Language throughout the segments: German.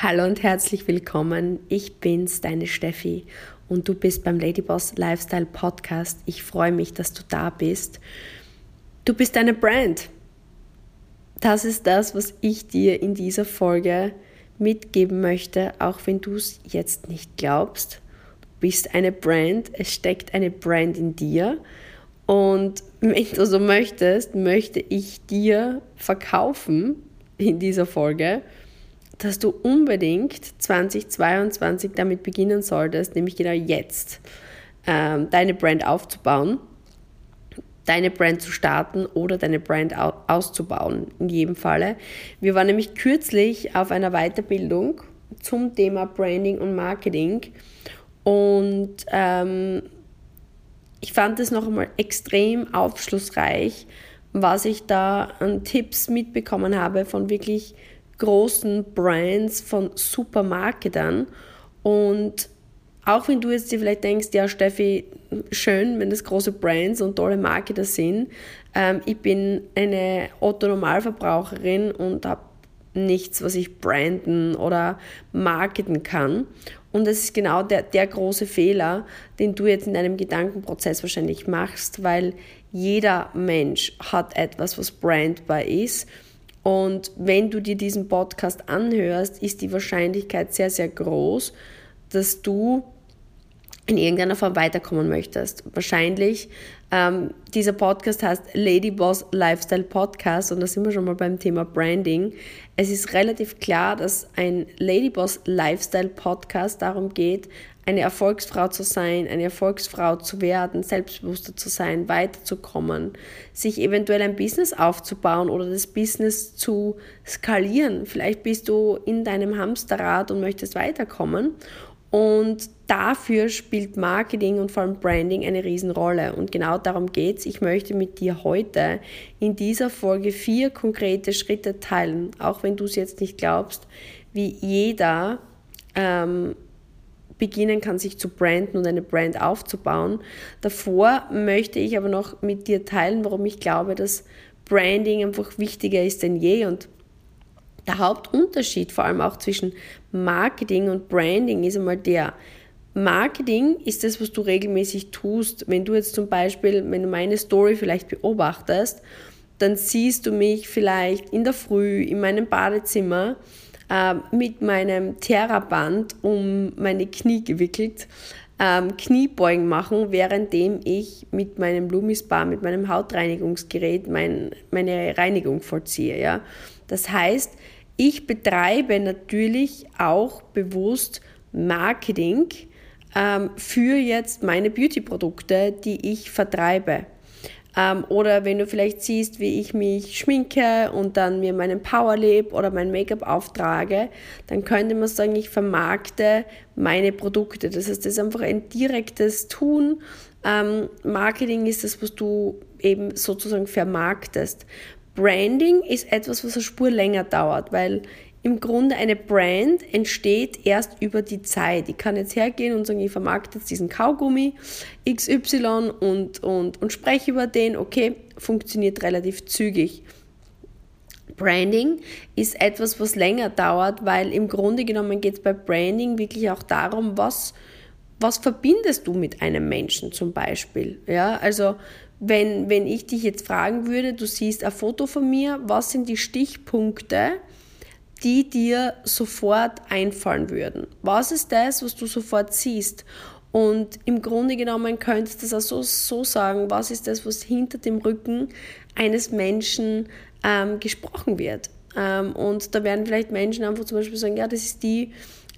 Hallo und herzlich willkommen. Ich bin's, deine Steffi, und du bist beim Ladyboss Lifestyle Podcast. Ich freue mich, dass du da bist. Du bist eine Brand. Das ist das, was ich dir in dieser Folge mitgeben möchte, auch wenn du es jetzt nicht glaubst. Du bist eine Brand, es steckt eine Brand in dir. Und wenn du so möchtest, möchte ich dir verkaufen in dieser Folge, dass du unbedingt 2022 damit beginnen solltest, nämlich genau jetzt, ähm, deine Brand aufzubauen, deine Brand zu starten oder deine Brand auszubauen, in jedem Falle. Wir waren nämlich kürzlich auf einer Weiterbildung zum Thema Branding und Marketing und ähm, ich fand es noch einmal extrem aufschlussreich, was ich da an Tipps mitbekommen habe von wirklich großen Brands, von Supermarketern. Und auch wenn du jetzt dir vielleicht denkst, ja, Steffi, schön, wenn das große Brands und tolle Marketer sind. Ähm, ich bin eine Otto-Normalverbraucherin und habe nichts, was ich branden oder marketen kann. Und das ist genau der, der große Fehler, den du jetzt in deinem Gedankenprozess wahrscheinlich machst, weil jeder Mensch hat etwas, was brandbar ist und wenn du dir diesen Podcast anhörst, ist die Wahrscheinlichkeit sehr, sehr groß, dass du in irgendeiner Form weiterkommen möchtest. Wahrscheinlich, ähm, dieser Podcast heißt Ladyboss Lifestyle Podcast und da sind wir schon mal beim Thema Branding. Es ist relativ klar, dass ein Ladyboss Lifestyle Podcast darum geht, eine Erfolgsfrau zu sein, eine Erfolgsfrau zu werden, selbstbewusster zu sein, weiterzukommen, sich eventuell ein Business aufzubauen oder das Business zu skalieren. Vielleicht bist du in deinem Hamsterrad und möchtest weiterkommen. Und dafür spielt Marketing und vor allem Branding eine Riesenrolle. Und genau darum geht es. Ich möchte mit dir heute in dieser Folge vier konkrete Schritte teilen, auch wenn du es jetzt nicht glaubst, wie jeder ähm, beginnen kann, sich zu branden und eine Brand aufzubauen. Davor möchte ich aber noch mit dir teilen, warum ich glaube, dass Branding einfach wichtiger ist denn je und der Hauptunterschied vor allem auch zwischen Marketing und Branding ist einmal der, Marketing ist das, was du regelmäßig tust. Wenn du jetzt zum Beispiel, wenn du meine Story vielleicht beobachtest, dann siehst du mich vielleicht in der Früh in meinem Badezimmer ähm, mit meinem Theraband um meine Knie gewickelt, ähm, Kniebeugen machen, währenddem ich mit meinem Lumispa, mit meinem Hautreinigungsgerät mein, meine Reinigung vollziehe. Ja? Das heißt, ich betreibe natürlich auch bewusst Marketing ähm, für jetzt meine Beauty-Produkte, die ich vertreibe. Ähm, oder wenn du vielleicht siehst, wie ich mich schminke und dann mir meinen Powerlip oder mein Make-up auftrage, dann könnte man sagen, ich vermarkte meine Produkte. Das heißt, das ist einfach ein direktes Tun. Ähm, Marketing ist das, was du eben sozusagen vermarktest. Branding ist etwas, was eine Spur länger dauert, weil im Grunde eine Brand entsteht erst über die Zeit. Ich kann jetzt hergehen und sagen, ich vermarkte jetzt diesen Kaugummi XY und, und, und spreche über den. Okay, funktioniert relativ zügig. Branding ist etwas, was länger dauert, weil im Grunde genommen geht es bei Branding wirklich auch darum, was, was verbindest du mit einem Menschen zum Beispiel. Ja, also wenn, wenn ich dich jetzt fragen würde, du siehst ein Foto von mir, was sind die Stichpunkte, die dir sofort einfallen würden. Was ist das, was du sofort siehst? Und im Grunde genommen könntest du das auch so, so sagen, was ist das, was hinter dem Rücken eines Menschen ähm, gesprochen wird. Ähm, und da werden vielleicht Menschen einfach zum Beispiel sagen, ja, das ist die,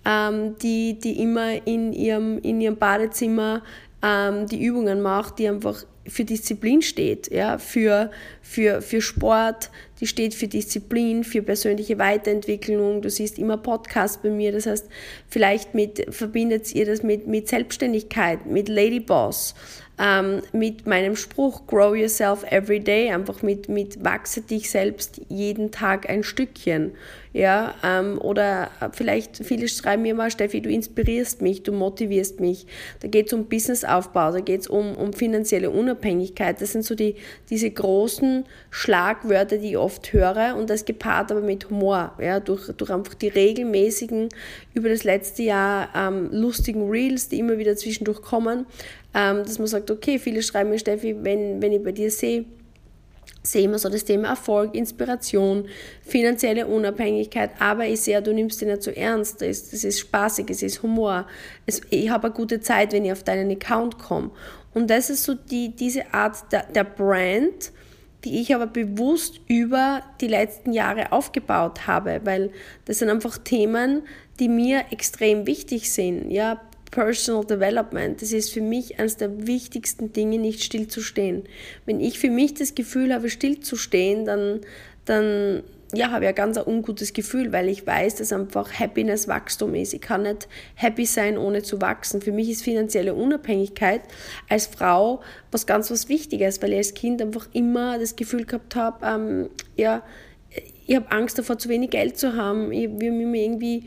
ähm, die, die immer in ihrem, in ihrem Badezimmer ähm, die Übungen macht, die einfach für Disziplin steht, ja, für, für, für Sport, die steht für Disziplin, für persönliche Weiterentwicklung. Du siehst immer Podcasts bei mir, das heißt, vielleicht mit, verbindet ihr das mit, mit Selbstständigkeit, mit Ladyboss, ähm, mit meinem Spruch Grow Yourself Every Day, einfach mit, mit wachse dich selbst jeden Tag ein Stückchen. Ja, ähm, oder vielleicht viele schreiben mir mal, Steffi, du inspirierst mich, du motivierst mich. Da geht es um Businessaufbau, da geht es um, um finanzielle Unabhängigkeit. Das sind so die, diese großen Schlagwörter, die oft oft höre und das gepaart aber mit Humor, ja, durch, durch einfach die regelmäßigen, über das letzte Jahr ähm, lustigen Reels, die immer wieder zwischendurch kommen, ähm, dass man sagt, okay, viele schreiben mir, Steffi, wenn, wenn ich bei dir sehe, sehen wir so das Thema Erfolg, Inspiration, finanzielle Unabhängigkeit, aber ich sehe, du nimmst dich nicht so ernst, das ist, ist spaßig, es ist Humor, es, ich habe eine gute Zeit, wenn ich auf deinen Account komme. Und das ist so die, diese Art der, der Brand, die ich aber bewusst über die letzten Jahre aufgebaut habe, weil das sind einfach Themen, die mir extrem wichtig sind. Ja, Personal Development, das ist für mich eines der wichtigsten Dinge, nicht stillzustehen. Wenn ich für mich das Gefühl habe, stillzustehen, dann, dann ja, habe ich ein ganz ungutes Gefühl, weil ich weiß, dass einfach Happiness Wachstum ist. Ich kann nicht happy sein, ohne zu wachsen. Für mich ist finanzielle Unabhängigkeit als Frau was ganz was Wichtiges, weil ich als Kind einfach immer das Gefühl gehabt habe, ähm, ja, ich habe Angst davor, zu wenig Geld zu haben. Ich habe mir irgendwie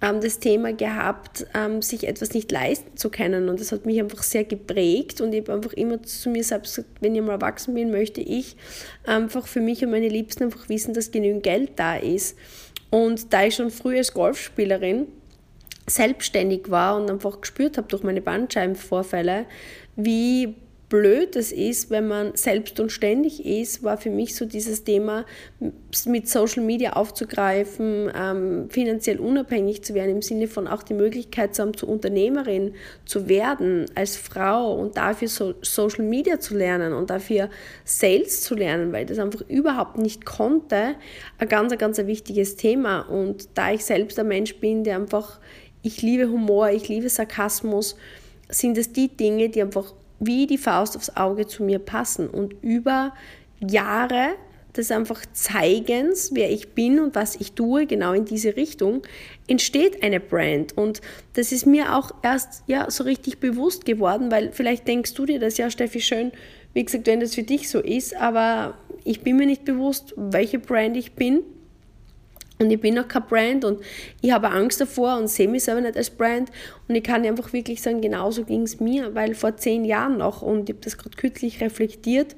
das Thema gehabt, ähm, sich etwas nicht leisten zu können. Und das hat mich einfach sehr geprägt. Und ich habe einfach immer zu mir selbst gesagt, wenn ich mal erwachsen bin, möchte ich einfach für mich und meine Liebsten einfach wissen, dass genügend Geld da ist. Und da ich schon früh als Golfspielerin selbstständig war und einfach gespürt habe durch meine Bandscheibenvorfälle, wie blöd es ist, wenn man selbst und ständig ist, war für mich so dieses Thema, mit Social Media aufzugreifen, ähm, finanziell unabhängig zu werden, im Sinne von auch die Möglichkeit zu haben, zur Unternehmerin zu werden als Frau und dafür so Social Media zu lernen und dafür Sales zu lernen, weil ich das einfach überhaupt nicht konnte, ein ganz, ganz ein wichtiges Thema. Und da ich selbst ein Mensch bin, der einfach, ich liebe Humor, ich liebe Sarkasmus, sind es die Dinge, die einfach wie die Faust aufs Auge zu mir passen und über Jahre des einfach Zeigens, wer ich bin und was ich tue, genau in diese Richtung, entsteht eine Brand. Und das ist mir auch erst ja so richtig bewusst geworden, weil vielleicht denkst du dir das ja, Steffi, schön, wie gesagt, wenn das für dich so ist, aber ich bin mir nicht bewusst, welche Brand ich bin und ich bin noch kein Brand und ich habe Angst davor und sehe mich selber nicht als Brand. Und ich kann einfach wirklich sagen, genauso ging es mir, weil vor zehn Jahren noch, und ich habe das gerade kürzlich reflektiert,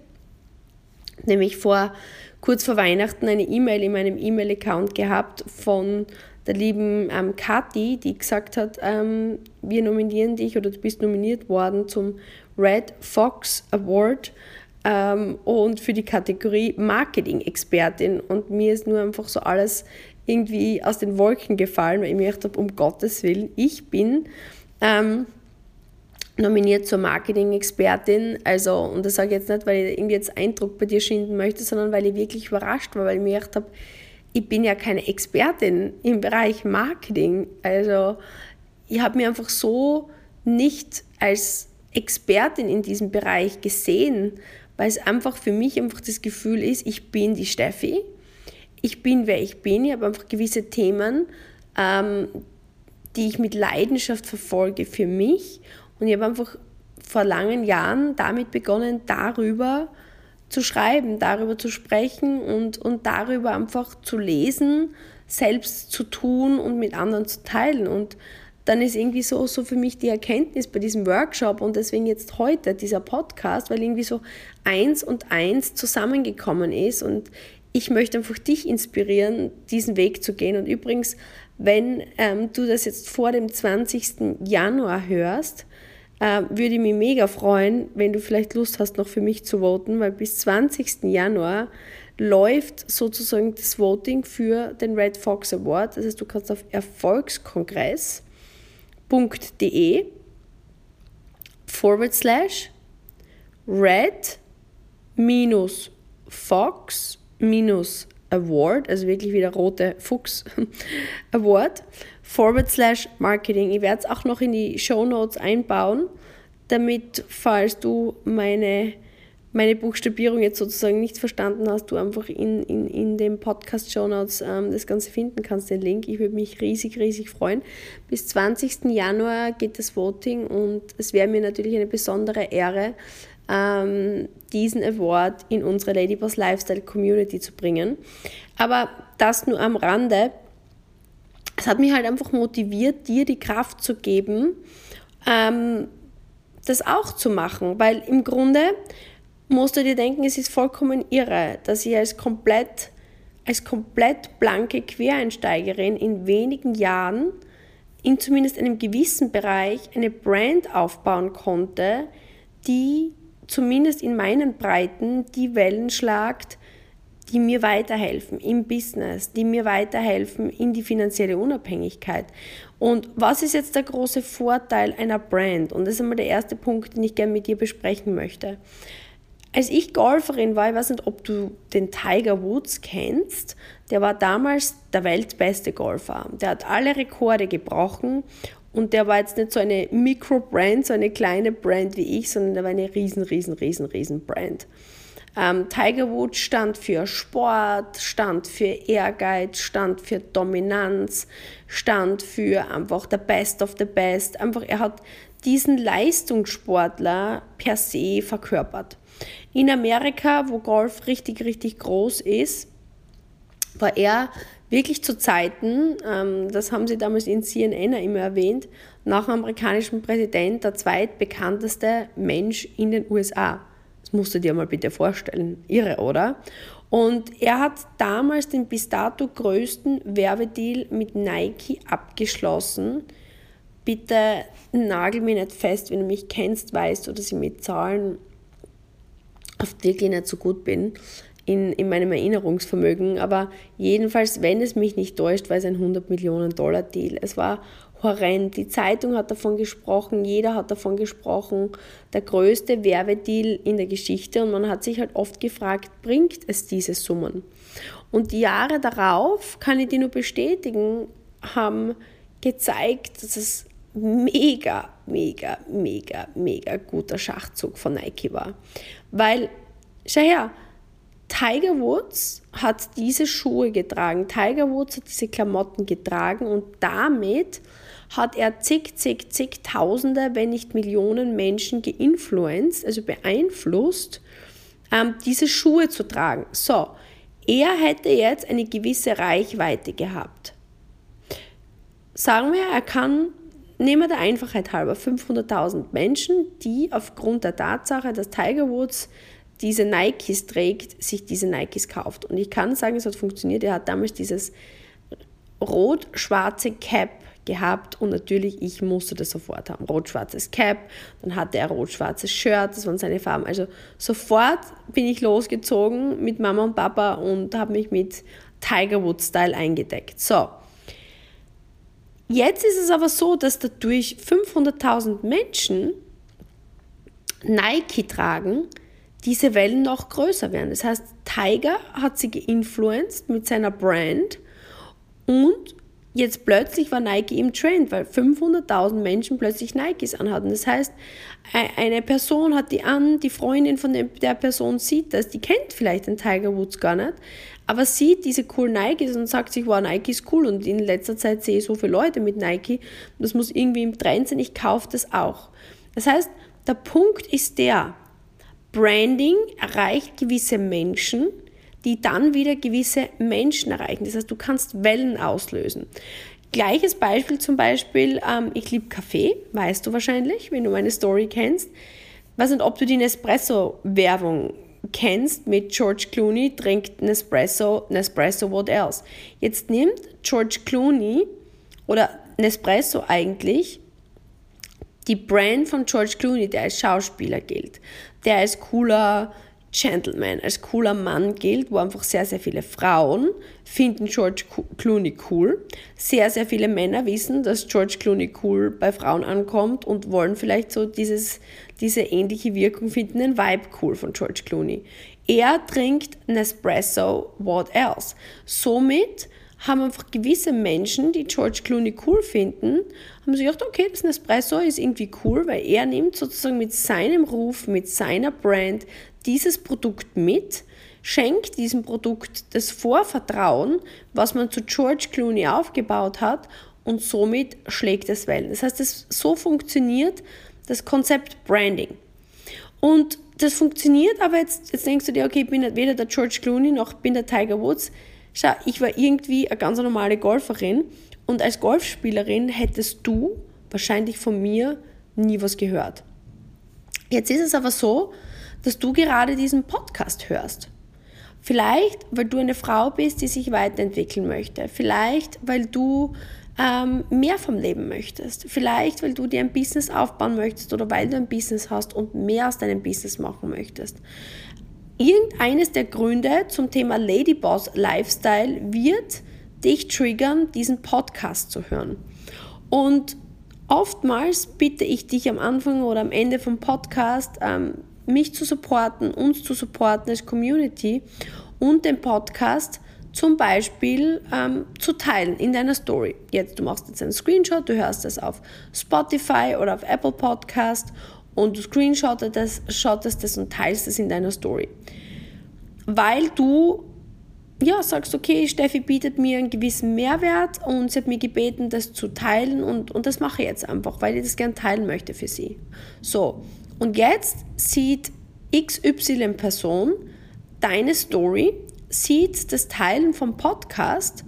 nämlich vor kurz vor Weihnachten eine E-Mail in meinem E-Mail-Account gehabt von der lieben ähm, Kathi, die gesagt hat, ähm, wir nominieren dich oder du bist nominiert worden zum Red Fox Award ähm, und für die Kategorie Marketing-Expertin. Und mir ist nur einfach so alles irgendwie aus den Wolken gefallen, weil ich mir gedacht habe, um Gottes Willen, ich bin ähm, nominiert zur Marketing-Expertin. Also, und das sage ich jetzt nicht, weil ich irgendwie jetzt Eindruck bei dir schinden möchte, sondern weil ich wirklich überrascht war, weil ich mir gedacht habe, ich bin ja keine Expertin im Bereich Marketing. Also, ich habe mir einfach so nicht als Expertin in diesem Bereich gesehen, weil es einfach für mich einfach das Gefühl ist, ich bin die Steffi ich bin, wer ich bin. Ich habe einfach gewisse Themen, ähm, die ich mit Leidenschaft verfolge für mich. Und ich habe einfach vor langen Jahren damit begonnen, darüber zu schreiben, darüber zu sprechen und, und darüber einfach zu lesen, selbst zu tun und mit anderen zu teilen. Und dann ist irgendwie so, so für mich die Erkenntnis bei diesem Workshop und deswegen jetzt heute dieser Podcast, weil irgendwie so eins und eins zusammengekommen ist und ich möchte einfach dich inspirieren, diesen Weg zu gehen. Und übrigens, wenn ähm, du das jetzt vor dem 20. Januar hörst, äh, würde ich mich mega freuen, wenn du vielleicht Lust hast, noch für mich zu voten, weil bis 20. Januar läuft sozusagen das Voting für den Red Fox Award. Das heißt, du kannst auf erfolgskongress.de forward slash red minus fox minus Award, also wirklich wieder rote Fuchs Award, forward slash Marketing. Ich werde es auch noch in die Show Notes einbauen, damit, falls du meine, meine Buchstabierung jetzt sozusagen nicht verstanden hast, du einfach in, in, in den Podcast Show Notes ähm, das Ganze finden kannst, den Link. Ich würde mich riesig, riesig freuen. Bis 20. Januar geht das Voting und es wäre mir natürlich eine besondere Ehre, ähm, diesen Award in unsere Ladyboss Lifestyle Community zu bringen. Aber das nur am Rande. Es hat mich halt einfach motiviert, dir die Kraft zu geben, ähm, das auch zu machen, weil im Grunde musst du dir denken, es ist vollkommen irre, dass ich als komplett als komplett blanke Quereinsteigerin in wenigen Jahren in zumindest einem gewissen Bereich eine Brand aufbauen konnte, die zumindest in meinen Breiten die Wellen schlagt, die mir weiterhelfen im Business, die mir weiterhelfen in die finanzielle Unabhängigkeit. Und was ist jetzt der große Vorteil einer Brand? Und das ist einmal der erste Punkt, den ich gerne mit dir besprechen möchte. Als ich Golferin war, ich weiß nicht, ob du den Tiger Woods kennst, der war damals der weltbeste Golfer. Der hat alle Rekorde gebrochen und der war jetzt nicht so eine Mikro-Brand, so eine kleine Brand wie ich, sondern der war eine riesen, riesen, riesen, riesen Brand. Ähm, Tiger Woods stand für Sport, stand für Ehrgeiz, stand für Dominanz, stand für einfach der Best of the Best. Einfach, er hat diesen Leistungssportler per se verkörpert. In Amerika, wo Golf richtig, richtig groß ist, war er wirklich zu Zeiten, ähm, das haben sie damals in CNN immer erwähnt, nach dem amerikanischen Präsident der zweitbekannteste Mensch in den USA. Das musst du dir mal bitte vorstellen. Irre, oder? Und er hat damals den bis dato größten Werbedeal mit Nike abgeschlossen. Bitte nagel mich nicht fest, wenn du mich kennst, weißt du, dass ich mit Zahlen oft wirklich nicht so gut bin in, in meinem Erinnerungsvermögen. Aber jedenfalls, wenn es mich nicht täuscht, war es ein 100 Millionen Dollar Deal. Es war horrend. Die Zeitung hat davon gesprochen, jeder hat davon gesprochen. Der größte Werbedeal in der Geschichte. Und man hat sich halt oft gefragt, bringt es diese Summen? Und die Jahre darauf, kann ich dir nur bestätigen, haben gezeigt, dass es mega, mega, mega, mega guter Schachzug von Nike war. Weil, schau her, Tiger Woods hat diese Schuhe getragen, Tiger Woods hat diese Klamotten getragen und damit hat er zig, zig, zigtausende, wenn nicht Millionen Menschen geinfluenced, also beeinflusst, ähm, diese Schuhe zu tragen. So, er hätte jetzt eine gewisse Reichweite gehabt. Sagen wir, er kann, nehmen wir der Einfachheit halber, 500.000 Menschen, die aufgrund der Tatsache, dass Tiger Woods diese Nikes trägt, sich diese Nikes kauft. Und ich kann sagen, es hat funktioniert. Er hat damals dieses rot-schwarze Cap gehabt und natürlich, ich musste das sofort haben. Rot-schwarzes Cap, dann hatte er rot-schwarzes Shirt, das waren seine Farben. Also sofort bin ich losgezogen mit Mama und Papa und habe mich mit Tiger Woods Style eingedeckt. So. Jetzt ist es aber so, dass dadurch 500.000 Menschen Nike tragen, diese Wellen noch größer werden. Das heißt, Tiger hat sie geinfluenced mit seiner Brand und jetzt plötzlich war Nike im Trend, weil 500.000 Menschen plötzlich Nikes anhatten. Das heißt, e-, eine Person hat die an, die Freundin von der Person sieht das, die kennt vielleicht den Tiger Woods gar nicht, aber sieht diese coolen Nikes und sagt sich, wow, Nike ist cool und in letzter Zeit sehe ich so viele Leute mit Nike, das muss irgendwie im Trend sein, ich kaufe das auch. Das heißt, der Punkt ist der, Branding erreicht gewisse Menschen, die dann wieder gewisse Menschen erreichen. Das heißt, du kannst Wellen auslösen. Gleiches Beispiel zum Beispiel, ähm, ich liebe Kaffee, weißt du wahrscheinlich, wenn du meine Story kennst. Weiß nicht, ob du die Nespresso-Werbung kennst mit George Clooney, trinkt Nespresso, Nespresso, what else? Jetzt nimmt George Clooney oder Nespresso eigentlich die Brand von George Clooney, der als Schauspieler gilt, der als cooler Gentleman, als cooler Mann gilt, wo einfach sehr, sehr viele Frauen finden George Clooney cool. Sehr, sehr viele Männer wissen, dass George Clooney cool bei Frauen ankommt und wollen vielleicht so dieses, diese ähnliche Wirkung finden, den Vibe cool von George Clooney. Er trinkt Nespresso, what else? Somit haben einfach gewisse Menschen, die George Clooney cool finden, haben sich gedacht, okay, das Nespresso ist irgendwie cool, weil er nimmt sozusagen mit seinem Ruf, mit seiner Brand dieses Produkt mit, schenkt diesem Produkt das Vorvertrauen, was man zu George Clooney aufgebaut hat und somit schlägt es Wellen. Das heißt, das, so funktioniert das Konzept Branding. Und das funktioniert, aber jetzt, jetzt denkst du dir, okay, ich bin weder der George Clooney noch bin der Tiger Woods. Schau, ich war irgendwie eine ganz normale Golferin und als Golfspielerin hättest du wahrscheinlich von mir nie was gehört. Jetzt ist es aber so, dass du gerade diesen Podcast hörst. Vielleicht, weil du eine Frau bist, die sich weiterentwickeln möchte. Vielleicht, weil du ähm, mehr vom Leben möchtest. Vielleicht, weil du dir ein Business aufbauen möchtest oder weil du ein Business hast und mehr aus deinem Business machen möchtest. Irgendeines der Gründe zum Thema Ladyboss Lifestyle wird dich triggern, diesen Podcast zu hören. Und oftmals bitte ich dich am Anfang oder am Ende vom Podcast, ähm, mich zu supporten, uns zu supporten als Community und den Podcast zum Beispiel ähm, zu teilen in deiner Story. Jetzt, du machst jetzt einen Screenshot, du hörst das auf Spotify oder auf Apple Podcast und du screenshottest das, das und teilst es in deiner Story. Weil du ja, sagst, okay, Steffi bietet mir einen gewissen Mehrwert und sie hat mir gebeten, das zu teilen und, und das mache ich jetzt einfach, weil ich das gern teilen möchte für sie. So, und jetzt sieht XY-Person deine Story sieht das Teilen vom Podcast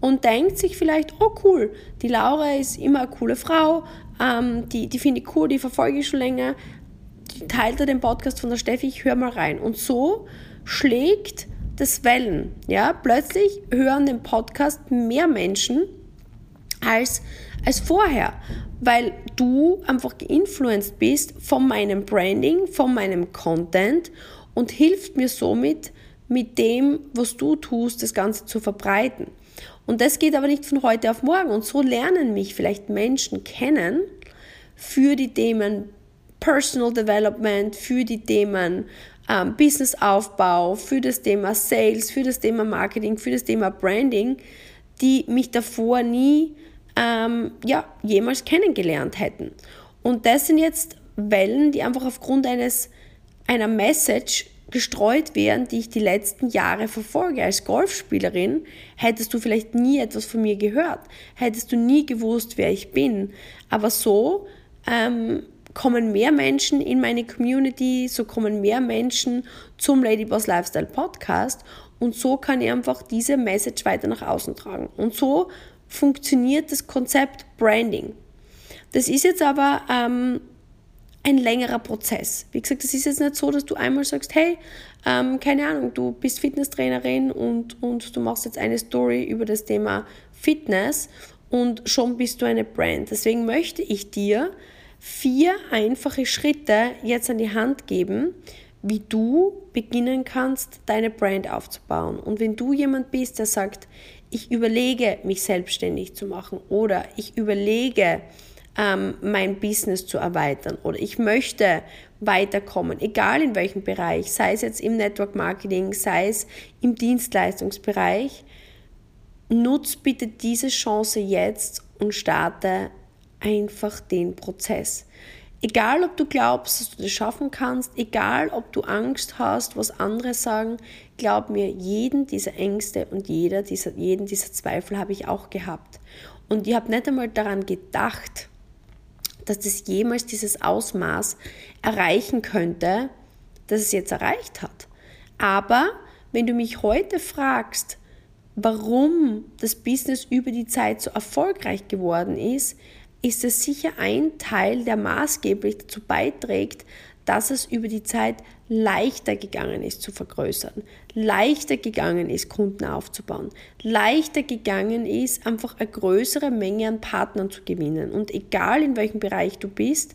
und denkt sich vielleicht, oh cool, die Laura ist immer eine coole Frau, ähm, die, die finde ich cool, die verfolge ich schon länger, die er den Podcast von der Steffi, ich höre mal rein. Und so schlägt das Wellen. Ja? Plötzlich hören den Podcast mehr Menschen als, als vorher, weil du einfach geinfluenced bist von meinem Branding, von meinem Content und hilft mir somit, mit dem, was du tust, das Ganze zu verbreiten. Und das geht aber nicht von heute auf morgen. Und so lernen mich vielleicht Menschen kennen für die Themen Personal Development, für die Themen ähm, Businessaufbau, für das Thema Sales, für das Thema Marketing, für das Thema Branding, die mich davor nie ähm, ja, jemals kennengelernt hätten. Und das sind jetzt Wellen, die einfach aufgrund eines, einer Message gestreut werden, die ich die letzten Jahre verfolge. Als Golfspielerin hättest du vielleicht nie etwas von mir gehört, hättest du nie gewusst, wer ich bin. Aber so ähm, kommen mehr Menschen in meine Community, so kommen mehr Menschen zum Ladyboss Lifestyle Podcast und so kann ich einfach diese Message weiter nach außen tragen. Und so funktioniert das Konzept Branding. Das ist jetzt aber ähm, ein längerer Prozess. Wie gesagt, es ist jetzt nicht so, dass du einmal sagst, hey, ähm, keine Ahnung, du bist Fitnesstrainerin und, und du machst jetzt eine Story über das Thema Fitness und schon bist du eine Brand. Deswegen möchte ich dir vier einfache Schritte jetzt an die Hand geben, wie du beginnen kannst, deine Brand aufzubauen. Und wenn du jemand bist, der sagt, ich überlege, mich selbstständig zu machen oder ich überlege, ähm, mein Business zu erweitern oder ich möchte weiterkommen, egal in welchem Bereich, sei es jetzt im Network Marketing, sei es im Dienstleistungsbereich, nutz bitte diese Chance jetzt und starte einfach den Prozess. Egal, ob du glaubst, dass du das schaffen kannst, egal, ob du Angst hast, was andere sagen, glaub mir, jeden dieser Ängste und jeder dieser, jeden dieser Zweifel habe ich auch gehabt. Und ich habe nicht einmal daran gedacht, dass das jemals dieses Ausmaß erreichen könnte, das es jetzt erreicht hat. Aber wenn du mich heute fragst, warum das Business über die Zeit so erfolgreich geworden ist, ist es sicher ein Teil, der maßgeblich dazu beiträgt, dass es über die Zeit leichter gegangen ist zu vergrößern, leichter gegangen ist, Kunden aufzubauen, leichter gegangen ist, einfach eine größere Menge an Partnern zu gewinnen. Und egal in welchem Bereich du bist,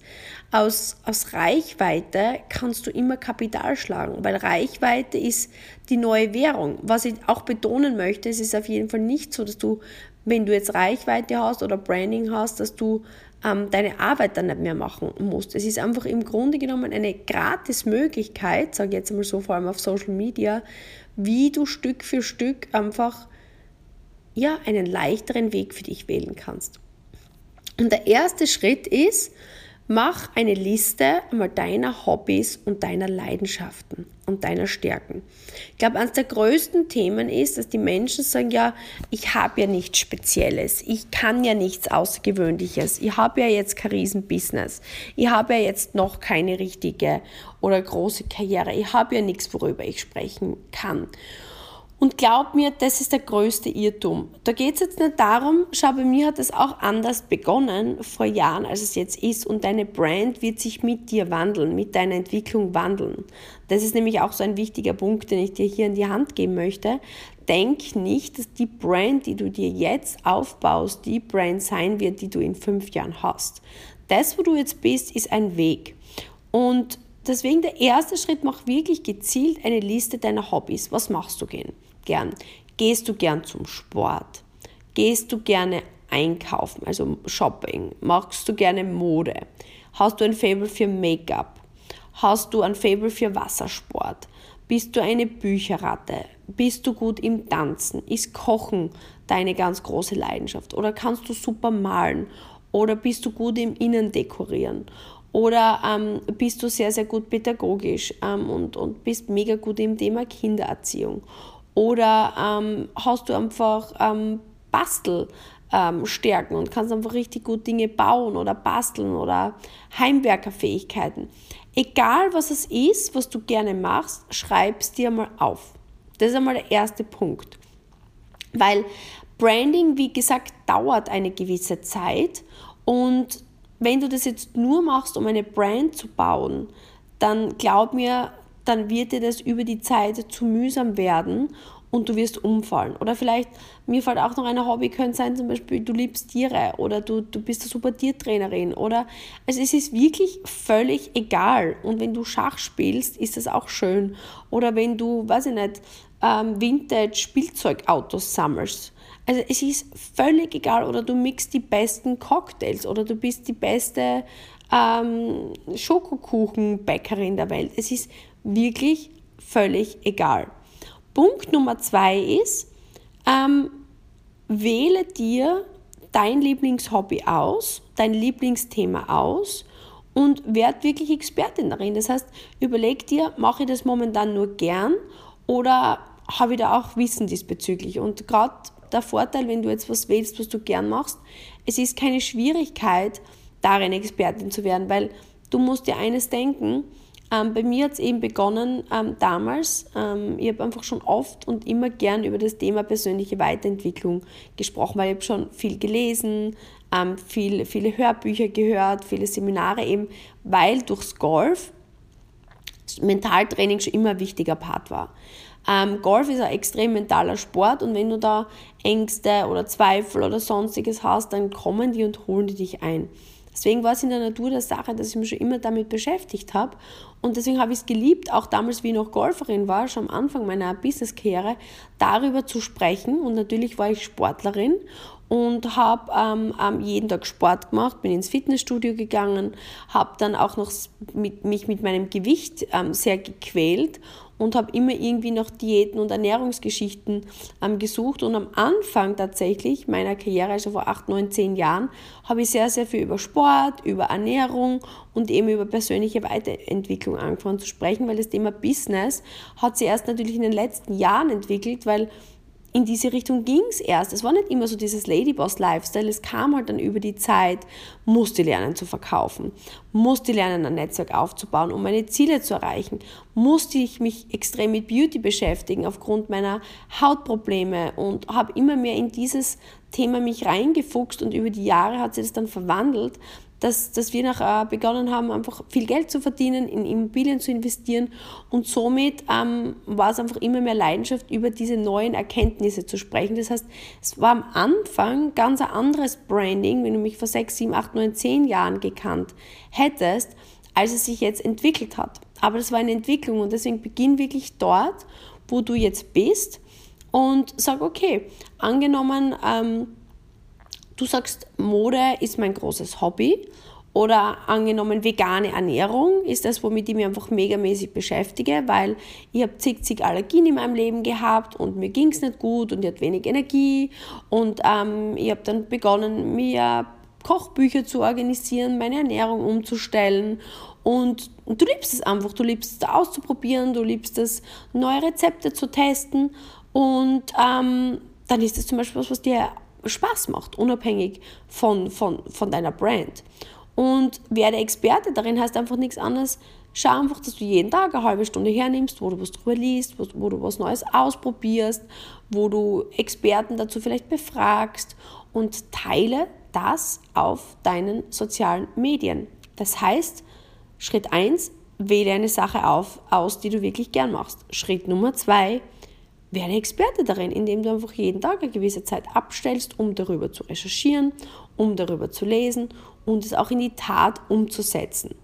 aus, aus Reichweite kannst du immer Kapital schlagen, weil Reichweite ist die neue Währung. Was ich auch betonen möchte, es ist auf jeden Fall nicht so, dass du, wenn du jetzt Reichweite hast oder Branding hast, dass du ähm, deine Arbeit dann nicht mehr machen musst. Es ist einfach im Grunde genommen eine gratis Möglichkeit, sage ich jetzt einmal so, vor allem auf Social Media, wie du Stück für Stück einfach ja, einen leichteren Weg für dich wählen kannst. Und der erste Schritt ist, Mach eine Liste einmal deiner Hobbys und deiner Leidenschaften und deiner Stärken. Ich glaube, eines der größten Themen ist, dass die Menschen sagen, ja, ich habe ja nichts Spezielles, ich kann ja nichts Außergewöhnliches, ich habe ja jetzt kein Riesenbusiness, ich habe ja jetzt noch keine richtige oder große Karriere, ich habe ja nichts, worüber ich sprechen kann. Und glaub mir, das ist der größte Irrtum. Da geht es jetzt nicht darum, schau, bei mir hat es auch anders begonnen vor Jahren, als es jetzt ist. Und deine Brand wird sich mit dir wandeln, mit deiner Entwicklung wandeln. Das ist nämlich auch so ein wichtiger Punkt, den ich dir hier in die Hand geben möchte. Denk nicht, dass die Brand, die du dir jetzt aufbaust, die Brand sein wird, die du in fünf Jahren hast. Das, wo du jetzt bist, ist ein Weg. Und deswegen der erste Schritt, mach wirklich gezielt eine Liste deiner Hobbys. Was machst du gern? Gern? Gehst du gern zum Sport? Gehst du gerne einkaufen, also Shopping? Magst du gerne Mode? Hast du ein Fable für Make-up? Hast du ein Fable für Wassersport? Bist du eine Bücherratte? Bist du gut im Tanzen? Ist Kochen deine ganz große Leidenschaft? Oder kannst du super malen? Oder bist du gut im Innendekorieren? Oder ähm, bist du sehr, sehr gut pädagogisch ähm, und, und bist mega gut im Thema Kindererziehung? Oder ähm, hast du einfach ähm, Bastelstärken ähm, und kannst einfach richtig gut Dinge bauen oder basteln oder Heimwerkerfähigkeiten. Egal was es ist, was du gerne machst, schreib es dir mal auf. Das ist einmal der erste Punkt. Weil Branding, wie gesagt, dauert eine gewisse Zeit und wenn du das jetzt nur machst, um eine Brand zu bauen, dann glaub mir, dann wird dir das über die Zeit zu mühsam werden und du wirst umfallen. Oder vielleicht, mir fällt auch noch ein Hobby, könnte sein zum Beispiel, du liebst Tiere oder du, du bist eine super Tiertrainerin oder, also es ist wirklich völlig egal. Und wenn du Schach spielst, ist das auch schön. Oder wenn du, weiß ich nicht, ähm, Vintage-Spielzeugautos sammelst. Also es ist völlig egal. Oder du mixst die besten Cocktails oder du bist die beste ähm, Schokokuchenbäckerin der Welt. Es ist wirklich völlig egal. Punkt Nummer zwei ist, ähm, wähle dir dein Lieblingshobby aus, dein Lieblingsthema aus und werd wirklich Expertin darin. Das heißt, überleg dir, mache ich das momentan nur gern oder habe ich da auch Wissen diesbezüglich? Und gerade der Vorteil, wenn du jetzt was wählst, was du gern machst, es ist keine Schwierigkeit, darin Expertin zu werden, weil du musst dir eines denken, ähm, bei mir hat es eben begonnen ähm, damals. Ähm, ich habe einfach schon oft und immer gern über das Thema persönliche Weiterentwicklung gesprochen, weil ich habe schon viel gelesen, ähm, viel, viele Hörbücher gehört, viele Seminare eben, weil durchs Golf Mentaltraining schon immer ein wichtiger Part war. Ähm, Golf ist ein extrem mentaler Sport und wenn du da Ängste oder Zweifel oder sonstiges hast, dann kommen die und holen die dich ein. Deswegen war es in der Natur der Sache, dass ich mich schon immer damit beschäftigt habe. Und deswegen habe ich es geliebt, auch damals, wie ich noch Golferin war, schon am Anfang meiner Business-Karriere, darüber zu sprechen. Und natürlich war ich Sportlerin und habe ähm, ähm, jeden Tag Sport gemacht, bin ins Fitnessstudio gegangen, habe dann auch noch mit, mich mit meinem Gewicht ähm, sehr gequält und habe immer irgendwie noch Diäten und Ernährungsgeschichten ähm, gesucht. Und am Anfang tatsächlich meiner Karriere, also vor acht, neun, zehn Jahren, habe ich sehr, sehr viel über Sport, über Ernährung und eben über persönliche Weiterentwicklung angefangen zu sprechen, weil das Thema Business hat sich erst natürlich in den letzten Jahren entwickelt, weil in diese Richtung ging es erst. Es war nicht immer so dieses Ladyboss-Lifestyle, es kam halt dann über die Zeit, musste lernen zu verkaufen, musste lernen, ein Netzwerk aufzubauen, um meine Ziele zu erreichen, musste ich mich extrem mit Beauty beschäftigen aufgrund meiner Hautprobleme und habe immer mehr in dieses Thema mich reingefuchst und über die Jahre hat sich das dann verwandelt, dass, dass wir nachher begonnen haben, einfach viel Geld zu verdienen, in Immobilien zu investieren und somit ähm, war es einfach immer mehr Leidenschaft, über diese neuen Erkenntnisse zu sprechen. Das heißt, es war am Anfang ganz ein anderes Branding, wenn du mich vor sechs, sieben, acht, neun, zehn Jahren gekannt hättest, als es sich jetzt entwickelt hat. Aber das war eine Entwicklung und deswegen beginn wirklich dort, wo du jetzt bist und sag, okay, angenommen, ähm, du sagst, Mode ist mein großes Hobby. Oder angenommen vegane Ernährung ist das, womit ich mich einfach megamäßig beschäftige, weil ich habe zig, zig Allergien in meinem Leben gehabt und mir ging es nicht gut und ich hatte wenig Energie. Und ähm, ich habe dann begonnen, mir Kochbücher zu organisieren, meine Ernährung umzustellen. Und, und du liebst es einfach, du liebst es auszuprobieren, du liebst es, neue Rezepte zu testen. Und ähm, dann ist das zum Beispiel was, was dir Spaß macht, unabhängig von, von, von deiner Brand. Und werde Experte darin heißt einfach nichts anderes, schau einfach, dass du jeden Tag eine halbe Stunde hernimmst, wo du was drüber liest, wo, wo du was Neues ausprobierst, wo du Experten dazu vielleicht befragst und teile das auf deinen sozialen Medien. Das heißt, Schritt 1, wähle eine Sache auf, aus, die du wirklich gern machst. Schritt Nummer 2, werde Experte darin, indem du einfach jeden Tag eine gewisse Zeit abstellst, um darüber zu recherchieren, um darüber zu lesen und es auch in die Tat umzusetzen.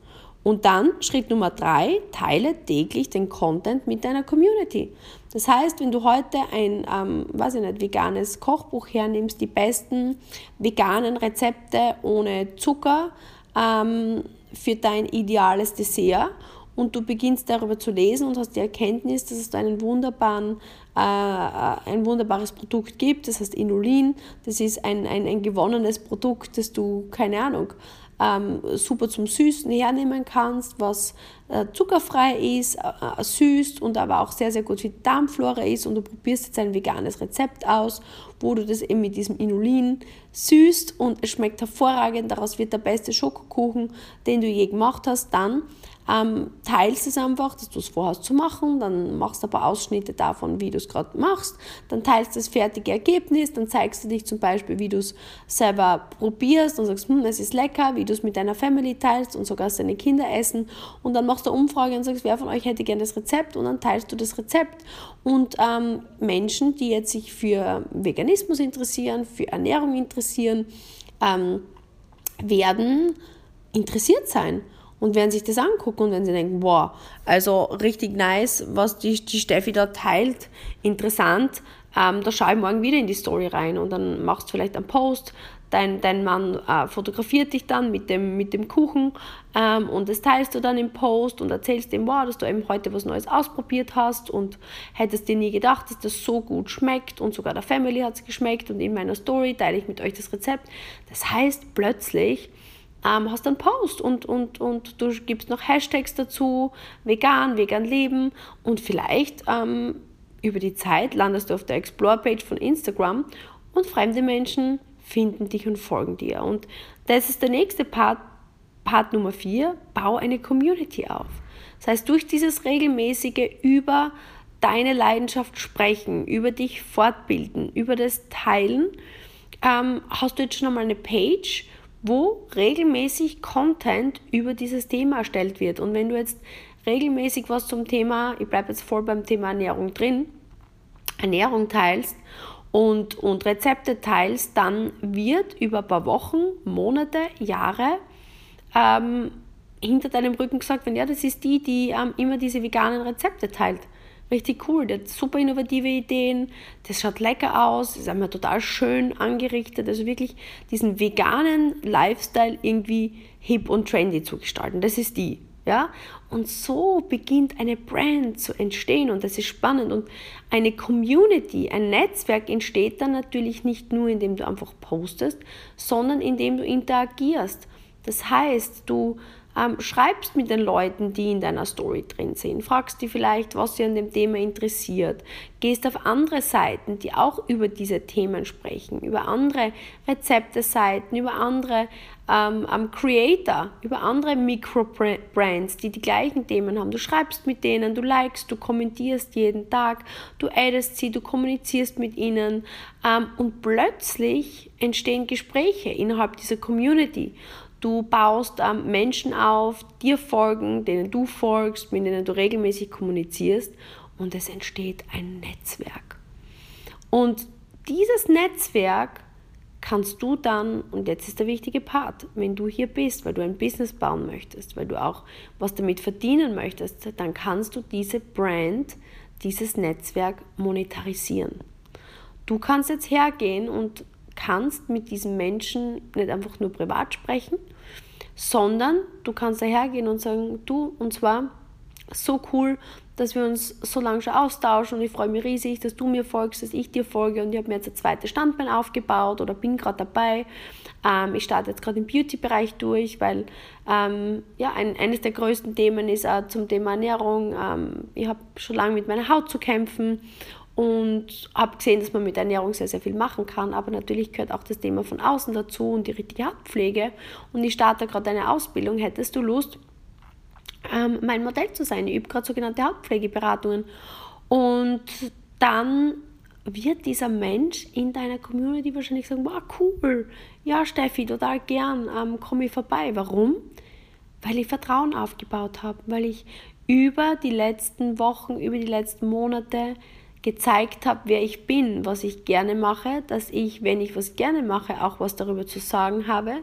Und dann Schritt Nummer drei, teile täglich den Content mit deiner Community. Das heißt, wenn du heute ein, ähm, weiß ich nicht, veganes Kochbuch hernimmst, die besten veganen Rezepte ohne Zucker ähm, für dein ideales Dessert und du beginnst darüber zu lesen und hast die Erkenntnis, dass es einen wunderbaren, äh, ein wunderbares Produkt gibt, das heißt Inulin, das ist ein, ein, ein gewonnenes Produkt, das du, keine Ahnung, ähm, super zum Süßen hernehmen kannst, was äh, zuckerfrei ist, äh, äh, süß und aber auch sehr, sehr gut für die Darmflora ist. Und du probierst jetzt ein veganes Rezept aus, wo du das eben mit diesem Inulin süßt und es schmeckt hervorragend, daraus wird der beste Schokokuchen, den du je gemacht hast, dann ähm, teilst es einfach, dass du es vorhast zu machen, dann machst du ein paar Ausschnitte davon, wie du es gerade machst, dann teilst du das fertige Ergebnis, dann zeigst du dich zum Beispiel, wie du es selber probierst und sagst, hm, es ist lecker, wie du es mit deiner Family teilst und sogar deine Kinder essen. Und dann machst du eine Umfrage und sagst, wer von euch hätte gerne das Rezept? Und dann teilst du das Rezept. Und ähm, Menschen, die jetzt sich für Veganismus interessieren, für Ernährung interessieren, ähm, werden interessiert sein und werden sich das angucken und wenn sie denken, wow, also richtig nice, was die, die Steffi da teilt, interessant, ähm, da schaue ich morgen wieder in die Story rein und dann machst du vielleicht einen Post, dein, dein Mann äh, fotografiert dich dann mit dem, mit dem Kuchen ähm, und das teilst du dann im Post und erzählst ihm, wow, dass du eben heute was Neues ausprobiert hast und hättest dir nie gedacht, dass das so gut schmeckt und sogar der Family hat es geschmeckt und in meiner Story teile ich mit euch das Rezept. Das heißt, plötzlich ähm, hast einen Post und, und, und du gibst noch Hashtags dazu, vegan, vegan leben und vielleicht ähm, über die Zeit landest du auf der Explore-Page von Instagram und fremde Menschen finden dich und folgen dir. Und das ist der nächste Part, Part Nummer 4, bau eine Community auf. Das heißt, durch dieses regelmäßige über deine Leidenschaft sprechen, über dich fortbilden, über das Teilen, ähm, hast du jetzt schon einmal eine Page, wo regelmäßig Content über dieses Thema erstellt wird. Und wenn du jetzt regelmäßig was zum Thema, ich bleibe jetzt voll beim Thema Ernährung drin, Ernährung teilst und, und Rezepte teilst, dann wird über ein paar Wochen, Monate, Jahre ähm, hinter deinem Rücken gesagt werden, ja, das ist die, die ähm, immer diese veganen Rezepte teilt richtig cool. Der hat super innovative Ideen, das schaut lecker aus, ist einmal total schön angerichtet. Also wirklich diesen veganen Lifestyle irgendwie hip und trendy zu gestalten. Das ist die. Ja? Und so beginnt eine Brand zu entstehen und das ist spannend. Und eine Community, ein Netzwerk entsteht dann natürlich nicht nur, indem du einfach postest, sondern indem du interagierst. Das heißt, du ähm, schreibst mit den Leuten, die in deiner Story drin sind, fragst die vielleicht, was sie an dem Thema interessiert, gehst auf andere Seiten, die auch über diese Themen sprechen, über andere Rezepte-Seiten, über andere ähm, um Creator, über andere Mikro-Brands, die die gleichen Themen haben. Du schreibst mit denen, du likest, du kommentierst jeden Tag, du addest sie, du kommunizierst mit ihnen ähm, und plötzlich entstehen Gespräche innerhalb dieser Community. Du baust ähm, Menschen auf, dir folgen, denen du folgst, mit denen du regelmäßig kommunizierst und es entsteht ein Netzwerk. Und dieses Netzwerk kannst du dann, und jetzt ist der wichtige Part, wenn du hier bist, weil du ein Business bauen möchtest, weil du auch was damit verdienen möchtest, dann kannst du diese Brand, dieses Netzwerk monetarisieren. Du kannst jetzt hergehen und kannst mit diesem Menschen nicht einfach nur privat sprechen, sondern du kannst dahergehen und sagen, du, und zwar so cool, dass wir uns so lange schon austauschen und ich freue mich riesig, dass du mir folgst, dass ich dir folge und ich habe mir jetzt ein zweites Standbein aufgebaut oder bin gerade dabei. Ähm, ich starte jetzt gerade im Beauty-Bereich durch, weil ähm, ja, ein, eines der größten Themen ist auch zum Thema Ernährung. Ähm, ich habe schon lange mit meiner Haut zu kämpfen und habe gesehen, dass man mit Ernährung sehr, sehr viel machen kann. Aber natürlich gehört auch das Thema von außen dazu und die richtige Hautpflege. Und ich starte gerade eine Ausbildung. Hättest du Lust, ähm, mein Modell zu sein. Ich übe gerade sogenannte Hautpflegeberatungen. Und dann wird dieser Mensch in deiner Community wahrscheinlich sagen, wow, cool, ja Steffi, total gern, ähm, komme ich vorbei. Warum? Weil ich Vertrauen aufgebaut habe, weil ich über die letzten Wochen, über die letzten Monate gezeigt habe, wer ich bin, was ich gerne mache, dass ich, wenn ich was gerne mache, auch was darüber zu sagen habe,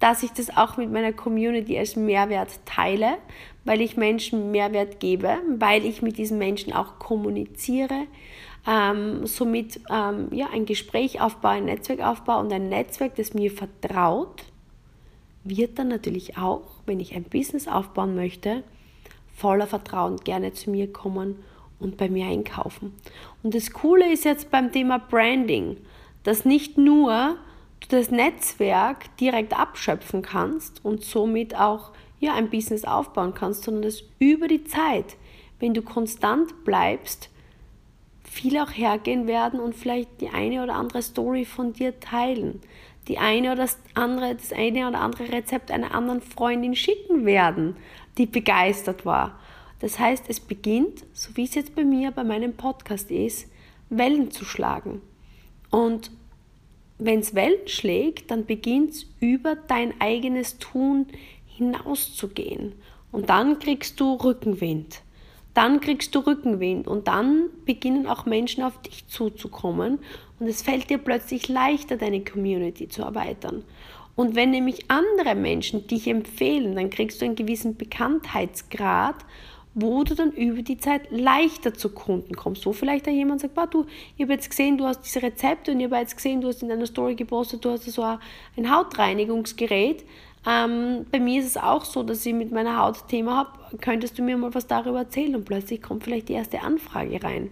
dass ich das auch mit meiner Community als Mehrwert teile, weil ich Menschen Mehrwert gebe, weil ich mit diesen Menschen auch kommuniziere, ähm, somit ähm, ja, ein Gespräch aufbaue, ein Netzwerk aufbaue und ein Netzwerk, das mir vertraut, wird dann natürlich auch, wenn ich ein Business aufbauen möchte, voller Vertrauen gerne zu mir kommen und bei mir einkaufen. Und das Coole ist jetzt beim Thema Branding, dass nicht nur du das Netzwerk direkt abschöpfen kannst und somit auch ja, ein Business aufbauen kannst, sondern dass über die Zeit, wenn du konstant bleibst, viele auch hergehen werden und vielleicht die eine oder andere Story von dir teilen, die eine oder das andere, das eine oder andere Rezept einer anderen Freundin schicken werden, die begeistert war. Das heißt, es beginnt, so wie es jetzt bei mir bei meinem Podcast ist, Wellen zu schlagen. Und wenn es Wellen schlägt, dann beginnt es über dein eigenes Tun hinauszugehen. Und dann kriegst du Rückenwind. Dann kriegst du Rückenwind und dann beginnen auch Menschen auf dich zuzukommen und es fällt dir plötzlich leichter, deine Community zu erweitern. Und wenn nämlich andere Menschen dich empfehlen, dann kriegst du einen gewissen Bekanntheitsgrad wo du dann über die Zeit leichter zu Kunden kommst. Wo vielleicht da jemand sagt, du, ich habe jetzt gesehen, du hast diese Rezepte und ich habe jetzt gesehen, du hast in deiner Story gepostet, du hast so ein Hautreinigungsgerät. Ähm, bei mir ist es auch so, dass ich mit meiner Haut Thema habe. Könntest du mir mal was darüber erzählen? Und plötzlich kommt vielleicht die erste Anfrage rein.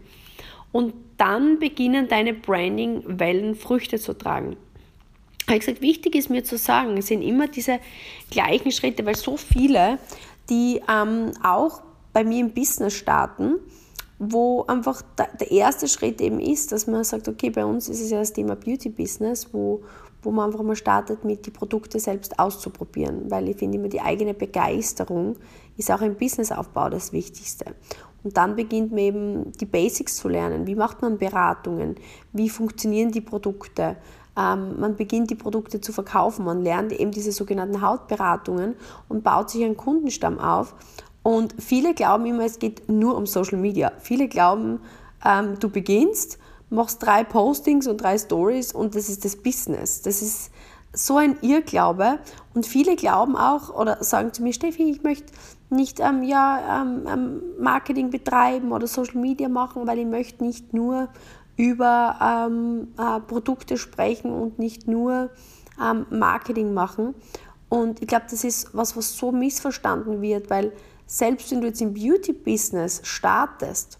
Und dann beginnen deine Branding-Wellen Früchte zu tragen. Habe gesagt, wichtig ist mir zu sagen, es sind immer diese gleichen Schritte, weil so viele, die ähm, auch bei mir im Business starten, wo einfach der erste Schritt eben ist, dass man sagt, okay, bei uns ist es ja das Thema Beauty Business, wo, wo man einfach mal startet, mit die Produkte selbst auszuprobieren, weil ich finde immer die eigene Begeisterung ist auch im Businessaufbau das Wichtigste. Und dann beginnt man eben die Basics zu lernen. Wie macht man Beratungen? Wie funktionieren die Produkte? Ähm, man beginnt die Produkte zu verkaufen. Man lernt eben diese sogenannten Hautberatungen und baut sich einen Kundenstamm auf. Und viele glauben immer, es geht nur um Social Media. Viele glauben, ähm, du beginnst, machst drei Postings und drei Stories und das ist das Business. Das ist so ein Irrglaube. Und viele glauben auch oder sagen zu mir, Steffi, ich möchte nicht ähm, ja, ähm, ähm Marketing betreiben oder Social Media machen, weil ich möchte nicht nur über ähm, äh, Produkte sprechen und nicht nur ähm, Marketing machen. Und ich glaube, das ist was, was so missverstanden wird, weil selbst wenn du jetzt im Beauty-Business startest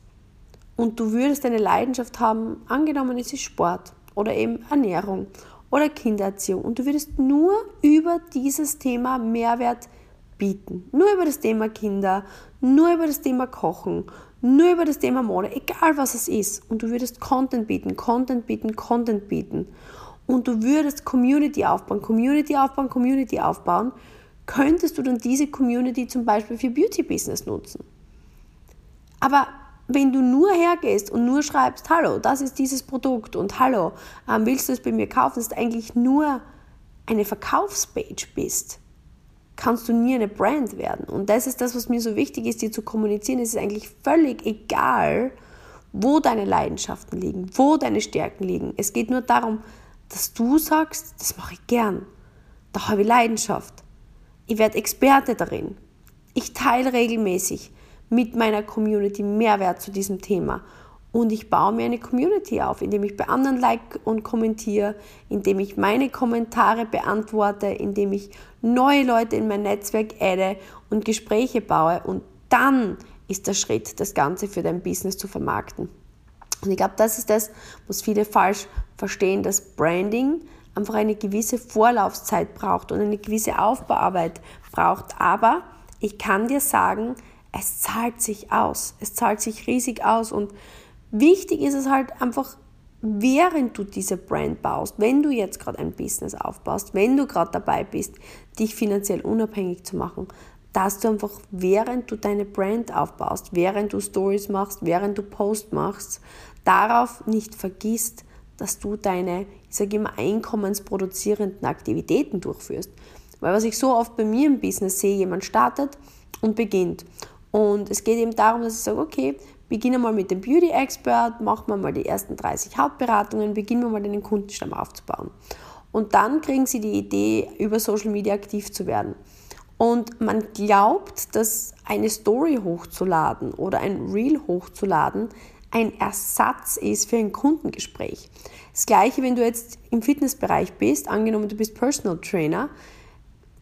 und du würdest eine Leidenschaft haben, angenommen es ist Sport oder eben Ernährung oder Kindererziehung und du würdest nur über dieses Thema Mehrwert bieten, nur über das Thema Kinder, nur über das Thema Kochen, nur über das Thema Mode, egal was es ist, und du würdest Content bieten, Content bieten, Content bieten. Und du würdest Community aufbauen, Community aufbauen, Community aufbauen, könntest du dann diese Community zum Beispiel für Beauty Business nutzen. Aber wenn du nur hergehst und nur schreibst, hallo, das ist dieses Produkt und hallo, ähm, willst du es bei mir kaufen, dass du eigentlich nur eine Verkaufspage bist, kannst du nie eine Brand werden. Und das ist das, was mir so wichtig ist, dir zu kommunizieren. Es ist eigentlich völlig egal, wo deine Leidenschaften liegen, wo deine Stärken liegen. Es geht nur darum, dass du sagst, das mache ich gern. Da habe ich Leidenschaft. Ich werde Experte darin. Ich teile regelmäßig mit meiner Community Mehrwert zu diesem Thema. Und ich baue mir eine Community auf, indem ich bei anderen like und kommentiere, indem ich meine Kommentare beantworte, indem ich neue Leute in mein Netzwerk adde und Gespräche baue. Und dann ist der Schritt, das Ganze für dein Business zu vermarkten. Und ich glaube, das ist das, was viele falsch verstehen, dass Branding einfach eine gewisse Vorlaufzeit braucht und eine gewisse Aufbauarbeit braucht. Aber ich kann dir sagen, es zahlt sich aus. Es zahlt sich riesig aus. Und wichtig ist es halt einfach, während du diese Brand baust, wenn du jetzt gerade ein Business aufbaust, wenn du gerade dabei bist, dich finanziell unabhängig zu machen, dass du einfach, während du deine Brand aufbaust, während du Stories machst, während du Post machst, darauf nicht vergisst, dass du deine, ich sage immer, einkommensproduzierenden Aktivitäten durchführst. Weil was ich so oft bei mir im Business sehe, jemand startet und beginnt. Und es geht eben darum, dass ich sage, okay, beginne mal mit dem Beauty Expert, machen wir mal die ersten 30 Hauptberatungen, beginnen wir mal den Kundenstamm aufzubauen. Und dann kriegen sie die Idee, über Social Media aktiv zu werden. Und man glaubt, dass eine Story hochzuladen oder ein Reel hochzuladen ein Ersatz ist für ein Kundengespräch. Das gleiche, wenn du jetzt im Fitnessbereich bist, angenommen du bist Personal Trainer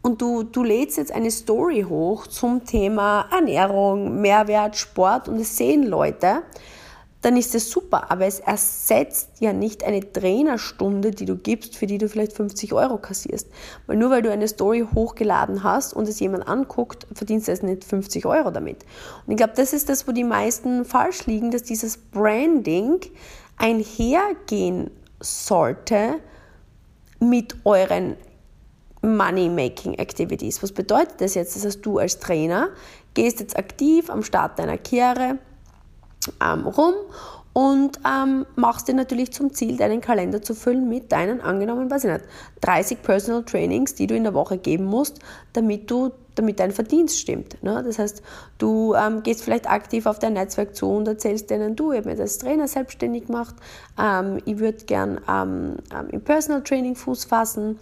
und du, du lädst jetzt eine Story hoch zum Thema Ernährung, Mehrwert, Sport und es sehen Leute, dann ist es super. Aber es ersetzt ja nicht eine Trainerstunde, die du gibst, für die du vielleicht 50 Euro kassierst. Weil nur weil du eine Story hochgeladen hast und es jemand anguckt, verdienst du es nicht 50 Euro damit. Und ich glaube, das ist das, wo die meisten falsch liegen, dass dieses Branding einhergehen sollte mit euren Money-Making-Activities. Was bedeutet das jetzt? Das heißt, du als Trainer gehst jetzt aktiv am Start deiner Karriere ähm, rum und ähm, machst dir natürlich zum Ziel, deinen Kalender zu füllen mit deinen angenommen, weiß ich nicht, 30 Personal Trainings, die du in der Woche geben musst, damit du damit dein Verdienst stimmt. Ne? Das heißt, du ähm, gehst vielleicht aktiv auf dein Netzwerk zu und erzählst denen, du, ich habe mich als Trainer selbstständig gemacht, ähm, ich würde gern ähm, ähm, im Personal Training Fuß fassen,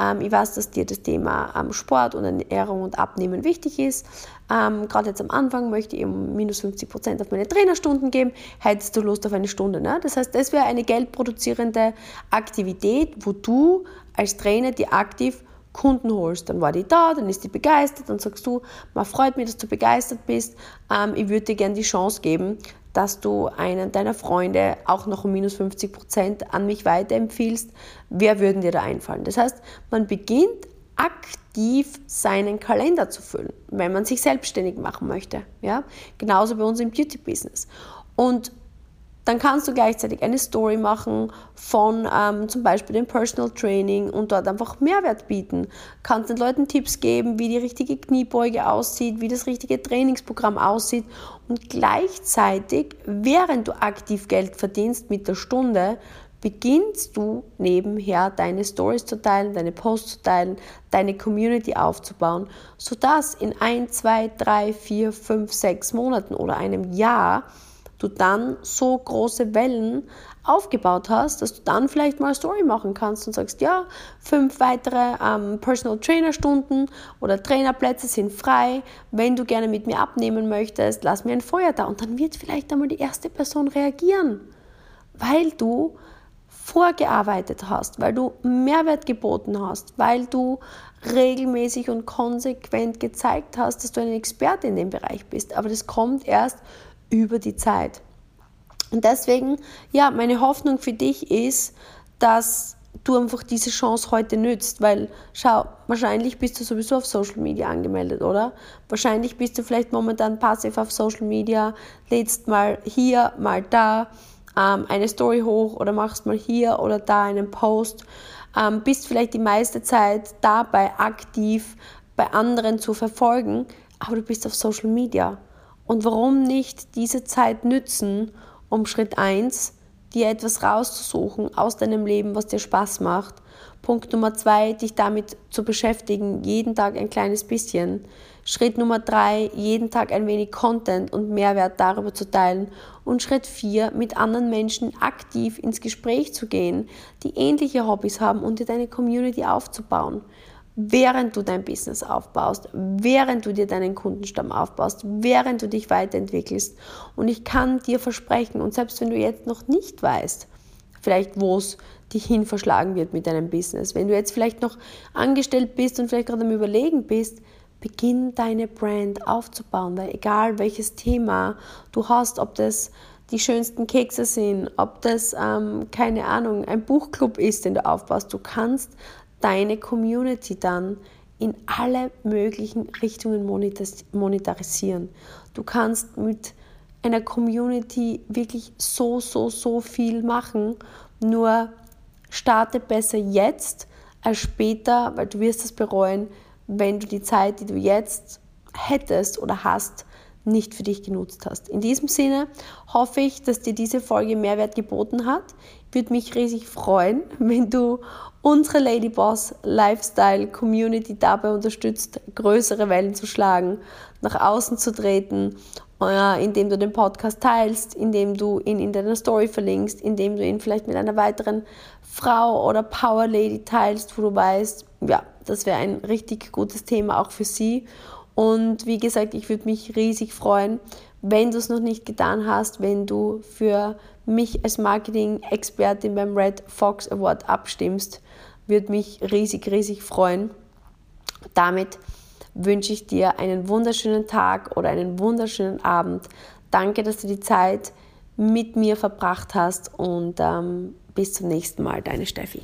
ähm, ich weiß, dass dir das Thema Sport und Ernährung und Abnehmen wichtig ist. Ähm, Gerade jetzt am Anfang möchte ich eben minus 50 Prozent auf meine Trainerstunden geben. Hättest du Lust auf eine Stunde? Ne? Das heißt, das wäre eine geldproduzierende Aktivität, wo du als Trainer die aktiv Kunden holst. Dann war die da, dann ist die begeistert, dann sagst du, man freut mich, dass du begeistert bist. Ähm, ich würde dir gerne die Chance geben, dass du einen deiner Freunde auch noch um minus 50 Prozent an mich weiterempfiehlst. Wer würden dir da einfallen? Das heißt, man beginnt aktiv seinen Kalender zu füllen, wenn man sich selbstständig machen möchte. Ja? Genauso bei uns im Beauty-Business. Und dann kannst du gleichzeitig eine Story machen von ähm, zum Beispiel dem Personal Training und dort einfach Mehrwert bieten. Kannst den Leuten Tipps geben, wie die richtige Kniebeuge aussieht, wie das richtige Trainingsprogramm aussieht und gleichzeitig, während du aktiv Geld verdienst mit der Stunde, beginnst du nebenher deine Stories zu teilen, deine Posts zu teilen, deine Community aufzubauen, sodass in ein, zwei, drei, vier, fünf, sechs Monaten oder einem Jahr du dann so große Wellen aufgebaut hast, dass du dann vielleicht mal Story machen kannst und sagst, ja, fünf weitere ähm, Personal Trainer Stunden oder Trainerplätze sind frei. Wenn du gerne mit mir abnehmen möchtest, lass mir ein Feuer da. Und dann wird vielleicht einmal die erste Person reagieren, weil du vorgearbeitet hast, weil du Mehrwert geboten hast, weil du regelmäßig und konsequent gezeigt hast, dass du ein Experte in dem Bereich bist. Aber das kommt erst über die Zeit. Und deswegen, ja, meine Hoffnung für dich ist, dass du einfach diese Chance heute nützt, weil schau, wahrscheinlich bist du sowieso auf Social Media angemeldet, oder? Wahrscheinlich bist du vielleicht momentan passiv auf Social Media, lädst mal hier, mal da ähm, eine Story hoch oder machst mal hier oder da einen Post, ähm, bist vielleicht die meiste Zeit dabei aktiv bei anderen zu verfolgen, aber du bist auf Social Media. Und warum nicht diese Zeit nützen, um Schritt 1, dir etwas rauszusuchen aus deinem Leben, was dir Spaß macht. Punkt Nummer 2, dich damit zu beschäftigen, jeden Tag ein kleines bisschen. Schritt Nummer 3, jeden Tag ein wenig Content und Mehrwert darüber zu teilen. Und Schritt 4, mit anderen Menschen aktiv ins Gespräch zu gehen, die ähnliche Hobbys haben und dir deine Community aufzubauen während du dein Business aufbaust, während du dir deinen Kundenstamm aufbaust, während du dich weiterentwickelst. Und ich kann dir versprechen, und selbst wenn du jetzt noch nicht weißt, vielleicht wo es dich hin verschlagen wird mit deinem Business, wenn du jetzt vielleicht noch angestellt bist und vielleicht gerade am Überlegen bist, beginn deine Brand aufzubauen, weil egal welches Thema du hast, ob das die schönsten Kekse sind, ob das, ähm, keine Ahnung, ein Buchclub ist, den du aufbaust, du kannst deine Community dann in alle möglichen Richtungen monetarisieren. Du kannst mit einer Community wirklich so, so, so viel machen. Nur starte besser jetzt als später, weil du wirst es bereuen, wenn du die Zeit, die du jetzt hättest oder hast, nicht für dich genutzt hast. In diesem Sinne hoffe ich, dass dir diese Folge Mehrwert geboten hat. Würde mich riesig freuen, wenn du unsere Ladyboss Lifestyle Community dabei unterstützt, größere Wellen zu schlagen, nach außen zu treten, äh, indem du den Podcast teilst, indem du ihn in deiner Story verlinkst, indem du ihn vielleicht mit einer weiteren Frau oder Power Lady teilst, wo du weißt, ja, das wäre ein richtig gutes Thema auch für sie. Und wie gesagt, ich würde mich riesig freuen, wenn du es noch nicht getan hast, wenn du für mich als Marketing-Expertin beim Red Fox Award abstimmst, würde mich riesig, riesig freuen. Damit wünsche ich dir einen wunderschönen Tag oder einen wunderschönen Abend. Danke, dass du die Zeit mit mir verbracht hast und ähm, bis zum nächsten Mal, deine Steffi.